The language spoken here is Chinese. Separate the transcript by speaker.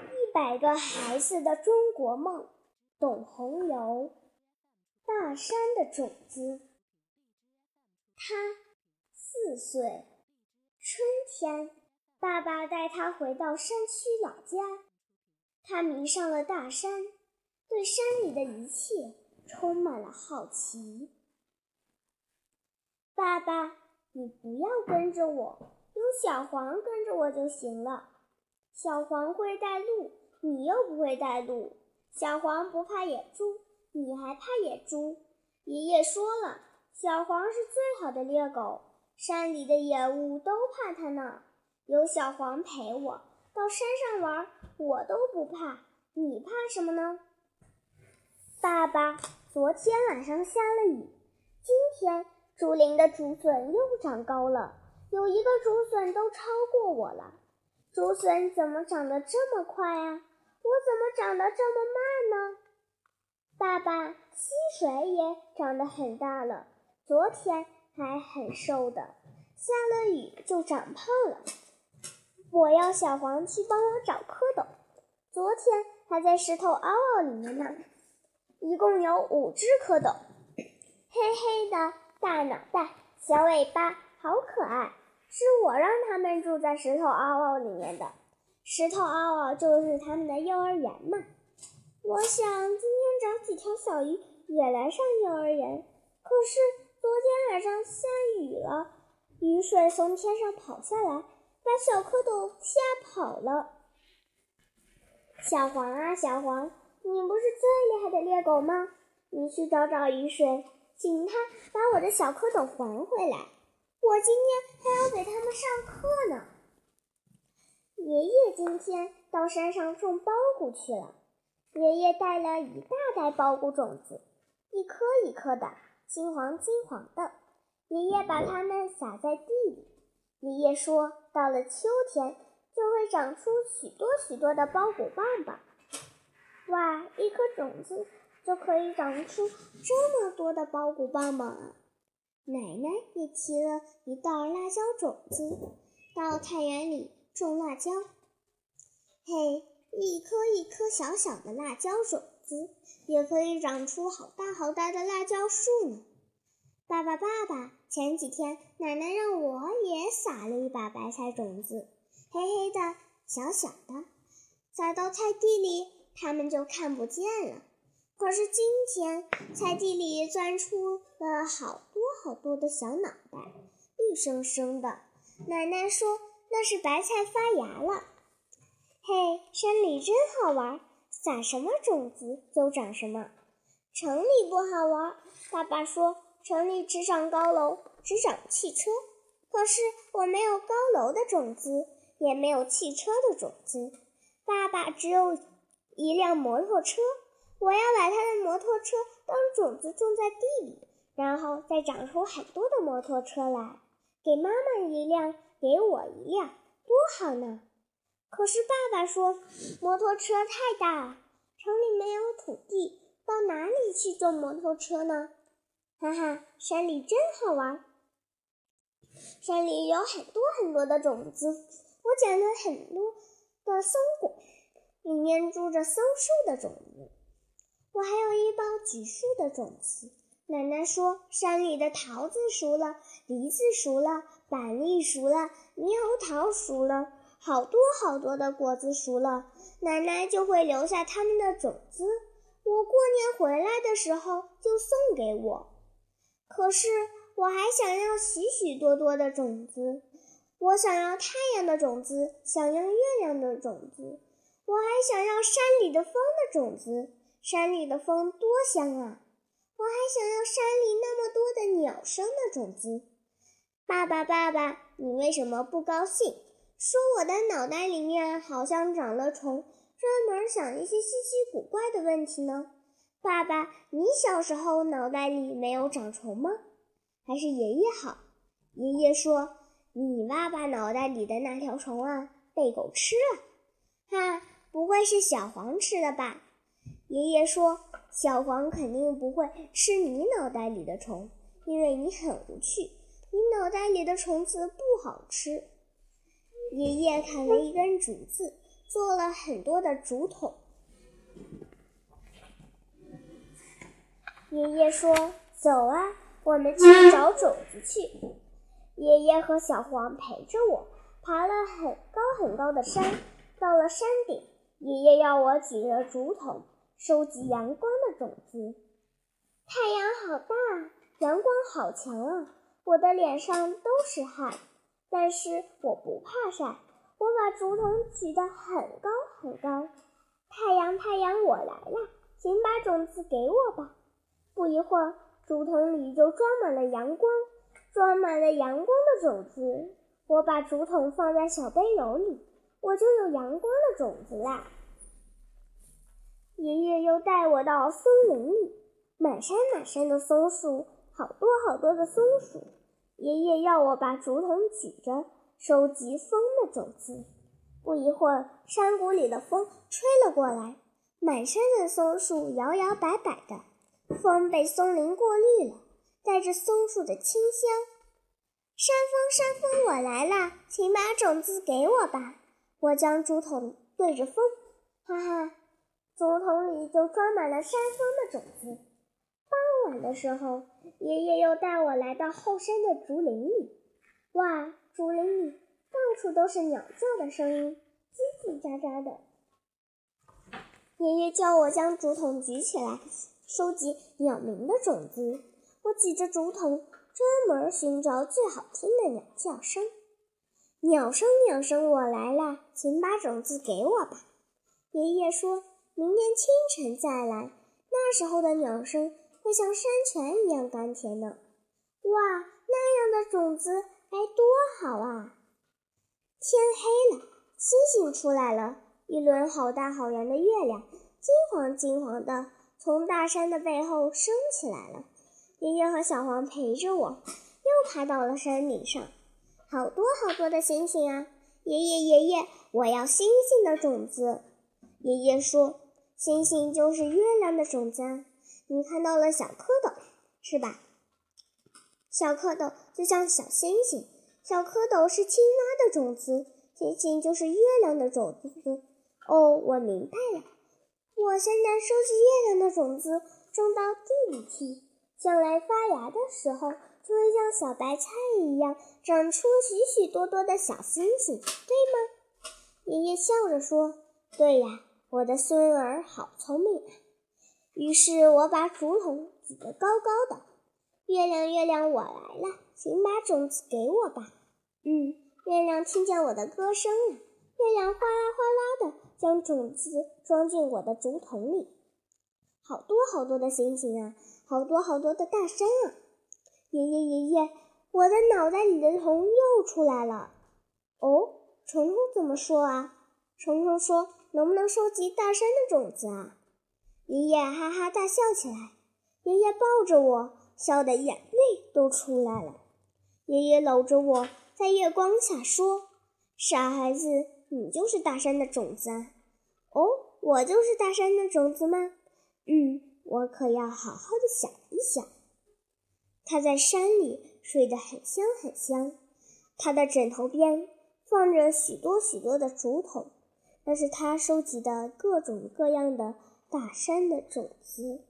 Speaker 1: 一百个孩子的中国梦，董红游。大山的种子。他四岁，春天，爸爸带他回到山区老家。他迷上了大山，对山里的一切充满了好奇。爸爸，你不要跟着我，有小黄跟着我就行了。小黄会带路，你又不会带路。小黄不怕野猪，你还怕野猪？爷爷说了，小黄是最好的猎狗，山里的野物都怕它呢。有小黄陪我到山上玩，我都不怕。你怕什么呢？爸爸，昨天晚上下了雨，今天竹林的竹笋又长高了，有一个竹笋都超过我了。竹笋怎么长得这么快啊？我怎么长得这么慢呢？爸爸，溪水也长得很大了，昨天还很瘦的，下了雨就长胖了。我要小黄去帮我找蝌蚪，昨天还在石头凹凹里面呢。一共有五只蝌蚪，黑黑的大脑袋，小尾巴，好可爱。是我让他们住在石头凹凹里面的，石头凹凹就是他们的幼儿园嘛。我想今天找几条小鱼也来上幼儿园。可是昨天晚上下雨了，雨水从天上跑下来，把小蝌蚪吓跑了。小黄啊，小黄，你不是最厉害的猎狗吗？你去找找雨水，请它把我的小蝌蚪还回来。我今天还要给他们上课呢。爷爷今天到山上种苞谷去了。爷爷带了一大袋苞谷种子，一颗一颗的，金黄金黄的。爷爷把它们撒在地里。爷爷说，到了秋天就会长出许多许多的苞谷棒棒。哇，一颗种子就可以长出这么多的苞谷棒棒啊！奶奶也提了一袋辣椒种子，到菜园里种辣椒。嘿，一颗一颗小小的辣椒种子，也可以长出好大好大的辣椒树呢。爸爸，爸爸，前几天奶奶让我也撒了一把白菜种子，黑黑的，小小的，撒到菜地里，它们就看不见了。可是今天菜地里钻出了好好多的小脑袋，绿生生的。奶奶说那是白菜发芽了。嘿，山里真好玩，撒什么种子就长什么。城里不好玩，爸爸说城里只长高楼，只长汽车。可是我没有高楼的种子，也没有汽车的种子。爸爸只有一辆摩托车。我要把他的摩托车当种子种在地里，然后再长出很多的摩托车来，给妈妈一辆，给我一辆，多好呢！可是爸爸说，摩托车太大了，城里没有土地，到哪里去种摩托车呢？哈哈，山里真好玩，山里有很多很多的种子，我捡了很多的松果，里面住着松树的种子。我还有一包橘树的种子。奶奶说，山里的桃子熟了，梨子熟了，板栗熟了，猕猴桃熟了，好多好多的果子熟了，奶奶就会留下它们的种子。我过年回来的时候就送给我。可是我还想要许许多多的种子。我想要太阳的种子，想要月亮的种子，我还想要山里的风的种子。山里的风多香啊！我还想要山里那么多的鸟声的种子。爸爸，爸爸，你为什么不高兴？说我的脑袋里面好像长了虫，专门想一些稀奇古怪的问题呢？爸爸，你小时候脑袋里没有长虫吗？还是爷爷好？爷爷说，你爸爸脑袋里的那条虫啊，被狗吃了。哈，不会是小黄吃的吧？爷爷说：“小黄肯定不会吃你脑袋里的虫，因为你很无趣。你脑袋里的虫子不好吃。”爷爷砍了一根竹子，做了很多的竹筒。爷爷说：“走啊，我们去找种子去。”爷爷和小黄陪着我，爬了很高很高的山。到了山顶，爷爷要我举着竹筒收集阳光的种子。太阳好大，阳光好强啊！我的脸上都是汗，但是我不怕晒。我把竹筒举得很高很高。太阳，太阳，我来了，请把种子给我吧。不一会儿，竹筒里就装满了阳光，装满了阳光的种子。我把竹筒放在小背篓里。我就有阳光的种子啦！带我到森林里，满山满山的松树，好多好多的松鼠。爷爷要我把竹筒举着，收集风的种子。不一会儿，山谷里的风吹了过来，满山的松树摇摇摆摆的，风被松林过滤了，带着松树的清香。山风，山风，我来啦，请把种子给我吧。我将竹筒对着风，哈哈，竹筒里就装满了山风的种子。傍晚的时候，爷爷又带我来到后山的竹林里。哇，竹林里到处都是鸟叫的声音，叽叽喳喳的。爷爷叫我将竹筒举起来，收集鸟鸣的种子。我举着竹筒，专门寻找最好听的鸟叫声。鸟声，鸟声，我来了，请把种子给我吧。爷爷说：“明天清晨再来，那时候的鸟声会像山泉一样甘甜呢。”哇，那样的种子该多好啊！天黑了，星星出来了，一轮好大好圆的月亮，金黄金黄的，从大山的背后升起来了。爷爷和小黄陪着我，又爬到了山顶上。好多好多的星星啊！爷爷爷爷，我要星星的种子。爷爷说：“星星就是月亮的种子。”你看到了小蝌蚪，是吧？小蝌蚪就像小星星，小蝌蚪是青蛙的种子，星星就是月亮的种子。哦，我明白了。我现在收集月亮的种子，种到地里去，将来发芽的时候。就会像小白菜一样长出许许多多的小星星，对吗？爷爷笑着说：“对呀，我的孙儿好聪明啊。”于是我把竹筒举得高高的。月亮，月亮，我来了，请把种子给我吧。嗯，月亮听见我的歌声了，月亮哗啦哗啦的将种子装进我的竹筒里。好多好多的星星啊，好多好多的大山啊！爷爷爷爷，我的脑袋里的虫又出来了。哦，虫虫怎么说啊？虫虫说：“能不能收集大山的种子啊？”爷爷哈哈大笑起来。爷爷抱着我，笑得眼泪都出来了。爷爷搂着我在月光下说：“傻孩子，你就是大山的种子啊！”哦，我就是大山的种子吗？嗯，我可要好好的想一想。他在山里睡得很香很香，他的枕头边放着许多许多的竹筒，那是他收集的各种各样的大山的种子。